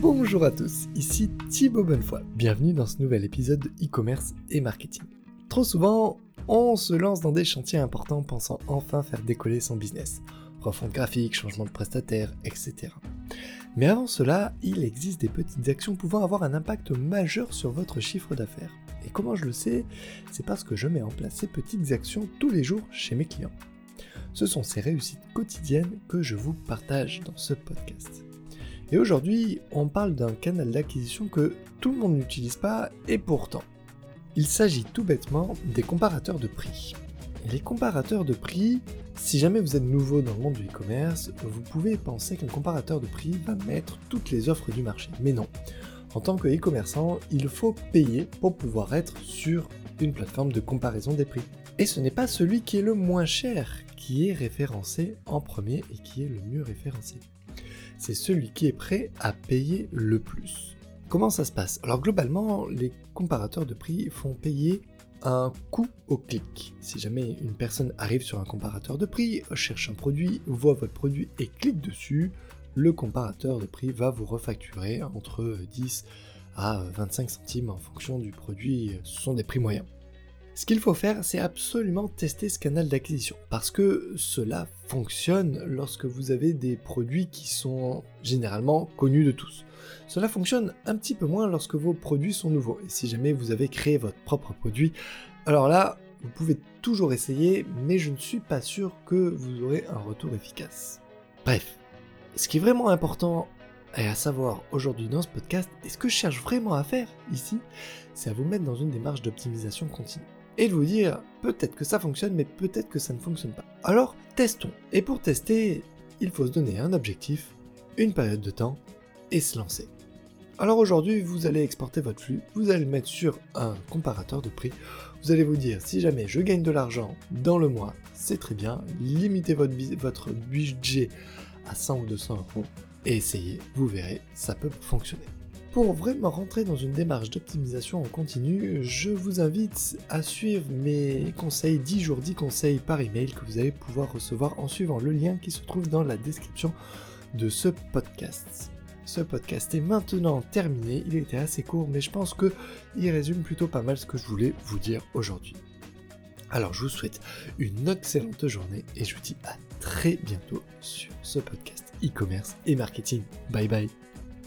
Bonjour à tous, ici Thibaut Bonnefoy. Bienvenue dans ce nouvel épisode de e-commerce et marketing. Trop souvent, on se lance dans des chantiers importants pensant enfin faire décoller son business. Refonte graphique, changement de prestataire, etc. Mais avant cela, il existe des petites actions pouvant avoir un impact majeur sur votre chiffre d'affaires. Et comment je le sais? C'est parce que je mets en place ces petites actions tous les jours chez mes clients. Ce sont ces réussites quotidiennes que je vous partage dans ce podcast. Et aujourd'hui, on parle d'un canal d'acquisition que tout le monde n'utilise pas et pourtant. Il s'agit tout bêtement des comparateurs de prix. les comparateurs de prix, si jamais vous êtes nouveau dans le monde du e-commerce, vous pouvez penser qu'un comparateur de prix va mettre toutes les offres du marché. Mais non. En tant que e-commerçant, il faut payer pour pouvoir être sur une plateforme de comparaison des prix. Et ce n'est pas celui qui est le moins cher qui est référencé en premier et qui est le mieux référencé c'est celui qui est prêt à payer le plus. Comment ça se passe? Alors globalement, les comparateurs de prix font payer un coût au clic. Si jamais une personne arrive sur un comparateur de prix, cherche un produit, voit votre produit et clique dessus, le comparateur de prix va vous refacturer entre 10 à 25 centimes en fonction du produit. Ce sont des prix moyens. Ce qu'il faut faire, c'est absolument tester ce canal d'acquisition, parce que cela fonctionne lorsque vous avez des produits qui sont généralement connus de tous. Cela fonctionne un petit peu moins lorsque vos produits sont nouveaux, et si jamais vous avez créé votre propre produit, alors là, vous pouvez toujours essayer, mais je ne suis pas sûr que vous aurez un retour efficace. Bref, ce qui est vraiment important et à savoir aujourd'hui dans ce podcast, et ce que je cherche vraiment à faire ici, c'est à vous mettre dans une démarche d'optimisation continue et de vous dire peut-être que ça fonctionne, mais peut-être que ça ne fonctionne pas. Alors testons. Et pour tester, il faut se donner un objectif, une période de temps et se lancer. Alors aujourd'hui, vous allez exporter votre flux, vous allez le mettre sur un comparateur de prix. Vous allez vous dire si jamais je gagne de l'argent dans le mois, c'est très bien. Limitez votre, budget à 100 ou 200 euros et essayez, vous verrez, ça peut fonctionner. Pour vraiment rentrer dans une démarche d'optimisation en continu, je vous invite à suivre mes conseils 10 jours 10 conseils par email que vous allez pouvoir recevoir en suivant le lien qui se trouve dans la description de ce podcast. Ce podcast est maintenant terminé, il était assez court mais je pense qu'il résume plutôt pas mal ce que je voulais vous dire aujourd'hui. Alors je vous souhaite une excellente journée et je vous dis à très bientôt sur ce podcast e-commerce et marketing. Bye bye